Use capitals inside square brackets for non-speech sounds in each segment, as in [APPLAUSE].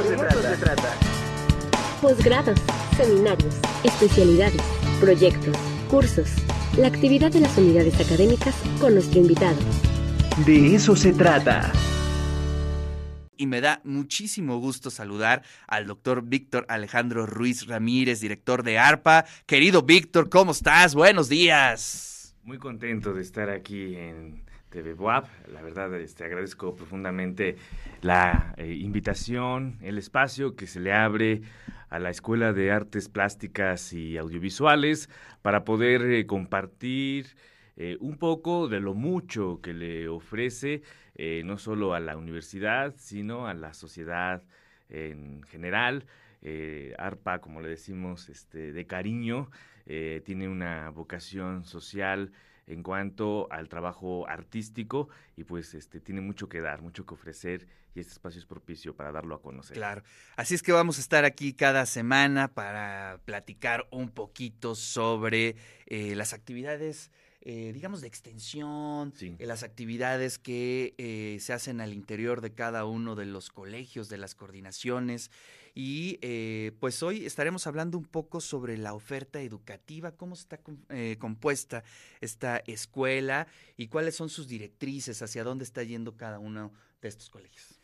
eso, se, trata. se trata. Posgrados, seminarios, especialidades, proyectos, cursos, la actividad de las unidades académicas con nuestro invitado. De eso se trata y me da muchísimo gusto saludar al doctor Víctor Alejandro Ruiz Ramírez, director de ARPA. Querido Víctor, ¿cómo estás? Buenos días. Muy contento de estar aquí en TV La verdad, este, agradezco profundamente la eh, invitación, el espacio que se le abre a la Escuela de Artes Plásticas y Audiovisuales para poder eh, compartir eh, un poco de lo mucho que le ofrece no solo a la universidad, sino a la sociedad en general. ARPA, como le decimos, este, de cariño, tiene una vocación social en cuanto al trabajo artístico y pues este tiene mucho que dar, mucho que ofrecer y este espacio es propicio para darlo a conocer. Claro. Así es que vamos a estar aquí cada semana para platicar un poquito sobre las actividades eh, digamos, de extensión, en eh, las actividades que eh, se hacen al interior de cada uno de los colegios, de las coordinaciones. Y pues hoy estaremos hablando un poco sobre la oferta educativa, cómo está compuesta esta escuela y cuáles son sus directrices, hacia dónde está yendo cada uno de estos colegios.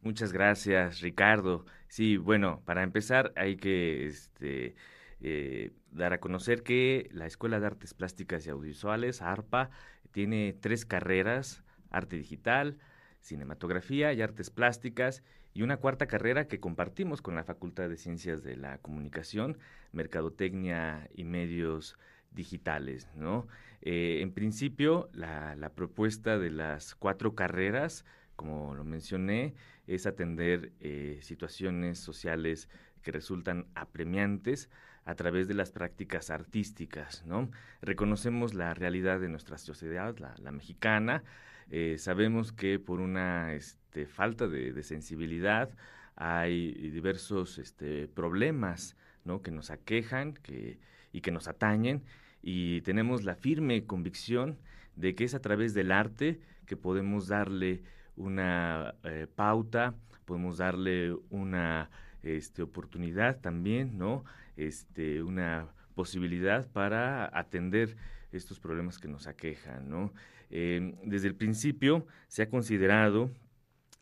Muchas gracias, Ricardo. Sí, bueno, para empezar hay que este, eh, dar a conocer que la Escuela de Artes Plásticas y Audiovisuales, ARPA, tiene tres carreras, arte digital, cinematografía y artes plásticas, y una cuarta carrera que compartimos con la Facultad de Ciencias de la Comunicación, Mercadotecnia y Medios Digitales, ¿no? Eh, en principio, la, propuesta de las cuatro carreras, como lo mencioné, es atender eh, situaciones sociales que resultan apremiantes a través de las prácticas artísticas, ¿no? Reconocemos la realidad de nuestra sociedad, la, mexicana, eh, sabemos que por una este, falta de, sensibilidad hay diversos este, problemas, ¿no? Que nos aquejan que, y que nos atañen y tenemos la firme convicción de que es a través del arte que podemos darle una eh, pauta, podemos darle una este, oportunidad también, ¿no? Este, una posibilidad para atender estos problemas que nos aquejan, ¿no? Em, desde el principio se ha considerado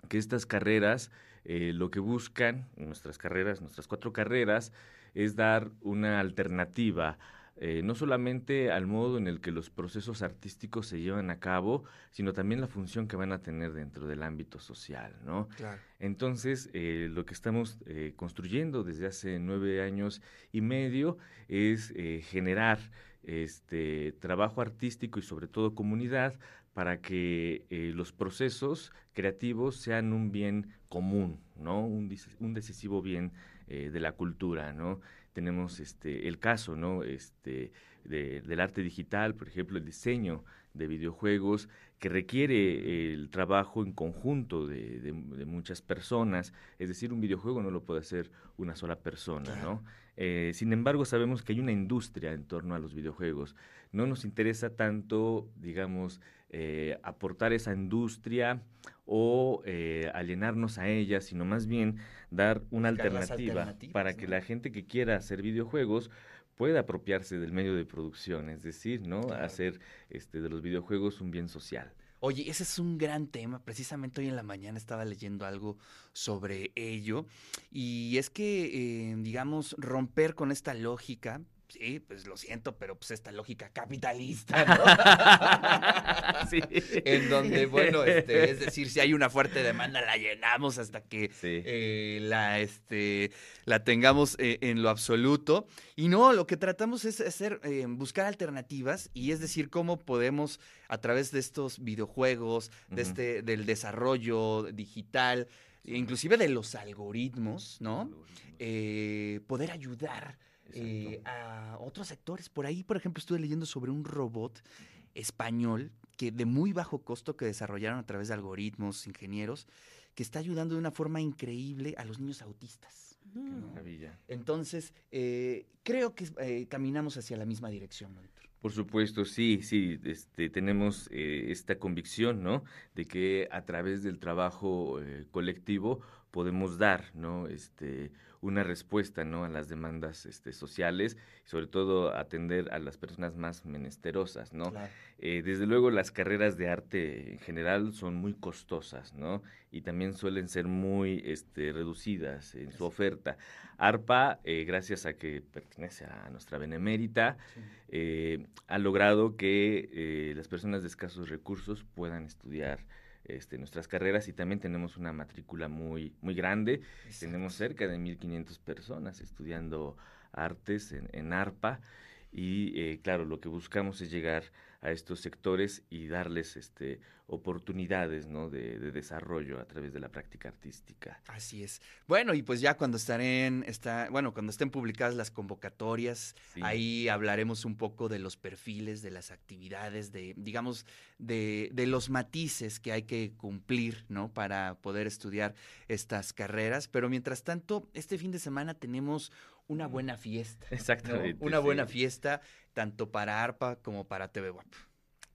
que estas carreras eh, lo que buscan, nuestras carreras, nuestras cuatro carreras, es dar una alternativa eh, no solamente al modo en el que los procesos artísticos se llevan a cabo, sino también la función que van a tener dentro del ámbito social, ¿no? Entonces, eh, lo que estamos eh, construyendo desde hace nueve años y medio es generar este trabajo artístico y sobre todo comunidad para que los procesos creativos sean un bien común, ¿no? Un, un decisivo bien de la cultura, ¿no? Tenemos este, el caso ¿no? este, del arte digital, por ejemplo, el diseño de videojuegos que requiere el trabajo en conjunto de, muchas personas, es decir, un videojuego no lo puede hacer una sola persona, ¿no? Eh, sin embargo, sabemos que hay una industria en torno a los videojuegos. No nos interesa tanto, digamos, eh, aportar esa industria o eh, alienarnos a ella, sino más bien dar una alternativa para que la gente que quiera hacer videojuegos pueda apropiarse del medio de producción, es decir, ¿no? Hacer este, de los videojuegos un bien social. Oye, ese es un gran tema. Precisamente hoy en la mañana estaba leyendo algo sobre ello. Y es que, eh, digamos, romper con esta lógica sí, pues lo siento, pero pues esta lógica capitalista, ¿no? [LAUGHS] sí. En donde, bueno, este, es decir, si hay una fuerte demanda, la llenamos hasta que eh, la, este, la tengamos eh, en lo absoluto. Y no, lo que tratamos es hacer, eh, buscar alternativas y es decir, cómo podemos a través de estos videojuegos, de este, del desarrollo digital, inclusive de los algoritmos, ¿no? poder ayudar eh, a otros sectores. Por ahí, por ejemplo, estuve leyendo sobre un robot español que de muy bajo costo que desarrollaron a través de algoritmos, ingenieros, que está ayudando de una forma increíble a los niños autistas. Qué maravilla. Entonces, eh, creo que eh, caminamos hacia la misma dirección, ¿no, Por supuesto, sí, sí, este, tenemos esta convicción, ¿no? De que a través del trabajo colectivo podemos dar, ¿no? Este, una respuesta, ¿no? A las demandas este, sociales, y sobre todo atender a las personas más menesterosas, ¿no? Eh, desde luego las carreras de arte en general son muy costosas, ¿no? Y también suelen ser muy este, reducidas en su oferta. ARPA, eh, gracias a que pertenece a nuestra benemérita, eh, ha logrado que las personas de escasos recursos puedan estudiar este, nuestras carreras y también tenemos una matrícula muy, muy grande. Tenemos cerca de 1.500 personas estudiando artes en, en ARPA y eh, claro, lo que buscamos es llegar a estos sectores y darles este, oportunidades ¿no? de, desarrollo a través de la práctica artística. Así es. Bueno, y pues ya cuando estén, está, bueno, cuando estén publicadas las convocatorias, ahí hablaremos un poco de los perfiles, de las actividades, de, digamos, de, de, los matices que hay que cumplir, ¿no? Para poder estudiar estas carreras. Pero mientras tanto, este fin de semana tenemos una buena fiesta. Exactamente. Una buena fiesta tanto para ARPA como para TV WAP.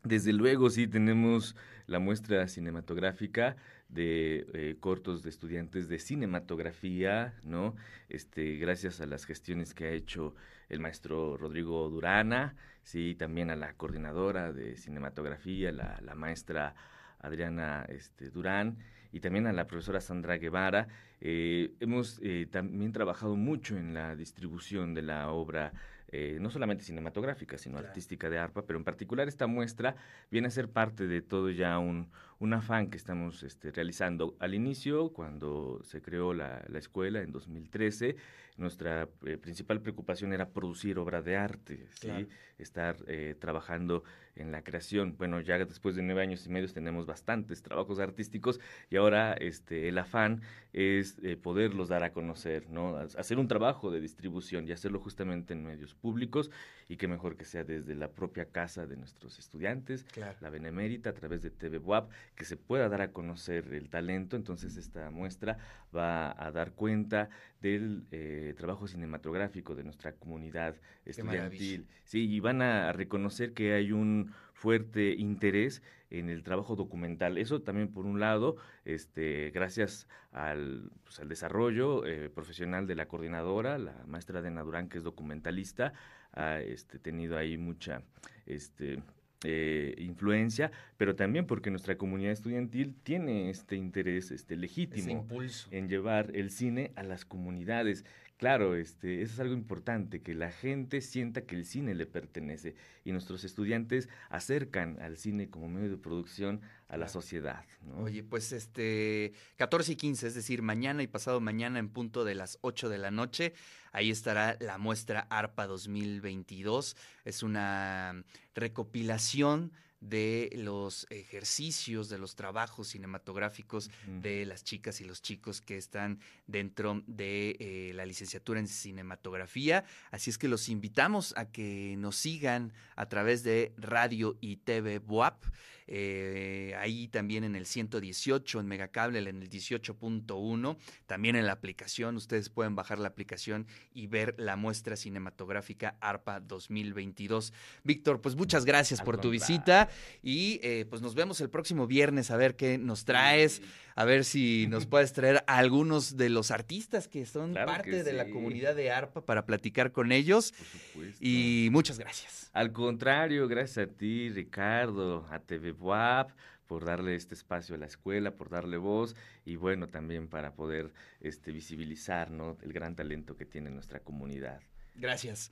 Desde luego, sí, tenemos la muestra cinematográfica de eh, cortos de estudiantes de cinematografía, ¿no? Este, gracias a las gestiones que ha hecho el maestro Rodrigo Durana, sí, también a la coordinadora de cinematografía, la, maestra Adriana este, Durán, y también a la profesora Sandra Guevara. Eh, hemos eh, también trabajado mucho en la distribución de la obra eh, no solamente cinematográfica, sino artística de ARPA, pero en particular esta muestra viene a ser parte de todo ya un, un afán que estamos este, realizando. Al inicio, cuando se creó la, la escuela en 2013, nuestra eh, principal preocupación era producir obra de arte, ¿sí? estar eh, trabajando en la creación. Bueno, ya después de nueve años y medio tenemos bastantes trabajos artísticos y ahora este, el afán es eh, poderlos dar a conocer, ¿no? hacer un trabajo de distribución y hacerlo justamente en medios públicos y que mejor que sea desde la propia casa de nuestros estudiantes, la Benemérita, a través de TV WAP, que se pueda dar a conocer el talento. Entonces esta muestra va a dar cuenta del eh, trabajo cinematográfico de nuestra comunidad estudiantil. Sí, y van a reconocer que hay un fuerte interés en el trabajo documental. Eso también por un lado, este, gracias al, pues, al desarrollo eh, profesional de la coordinadora, la maestra Dena Durán, que es documentalista, ha este, tenido ahí mucha este, eh, influencia, pero también porque nuestra comunidad estudiantil tiene este interés este, legítimo en llevar el cine a las comunidades. Claro, este, eso es algo importante, que la gente sienta que el cine le pertenece y nuestros estudiantes acercan al cine como medio de producción a la sociedad. Oye, pues este 14 y 15, es decir, mañana y pasado mañana en punto de las 8 de la noche, ahí estará la muestra ARPA 2022. Es una recopilación de los ejercicios, de los trabajos cinematográficos de las chicas y los chicos que están dentro de eh, la licenciatura en cinematografía. Así es que los invitamos a que nos sigan a través de Radio y TV BUAP. Eh, ahí también en el 118, en Megacable, en el 18.1, también en la aplicación. Ustedes pueden bajar la aplicación y ver la muestra cinematográfica ARPA 2022. Víctor, pues muchas gracias por tu visita y eh, pues nos vemos el próximo viernes a ver qué nos traes, a ver si nos [LAUGHS] puedes traer a algunos de los artistas que son parte de la comunidad de ARPA para platicar con ellos. Por. Y muchas gracias. Al contrario, gracias a ti, Ricardo, a TV WAP, por darle este espacio a la escuela, por darle voz y bueno, también para poder este, visibilizar ¿no? el gran talento que tiene nuestra comunidad. Gracias.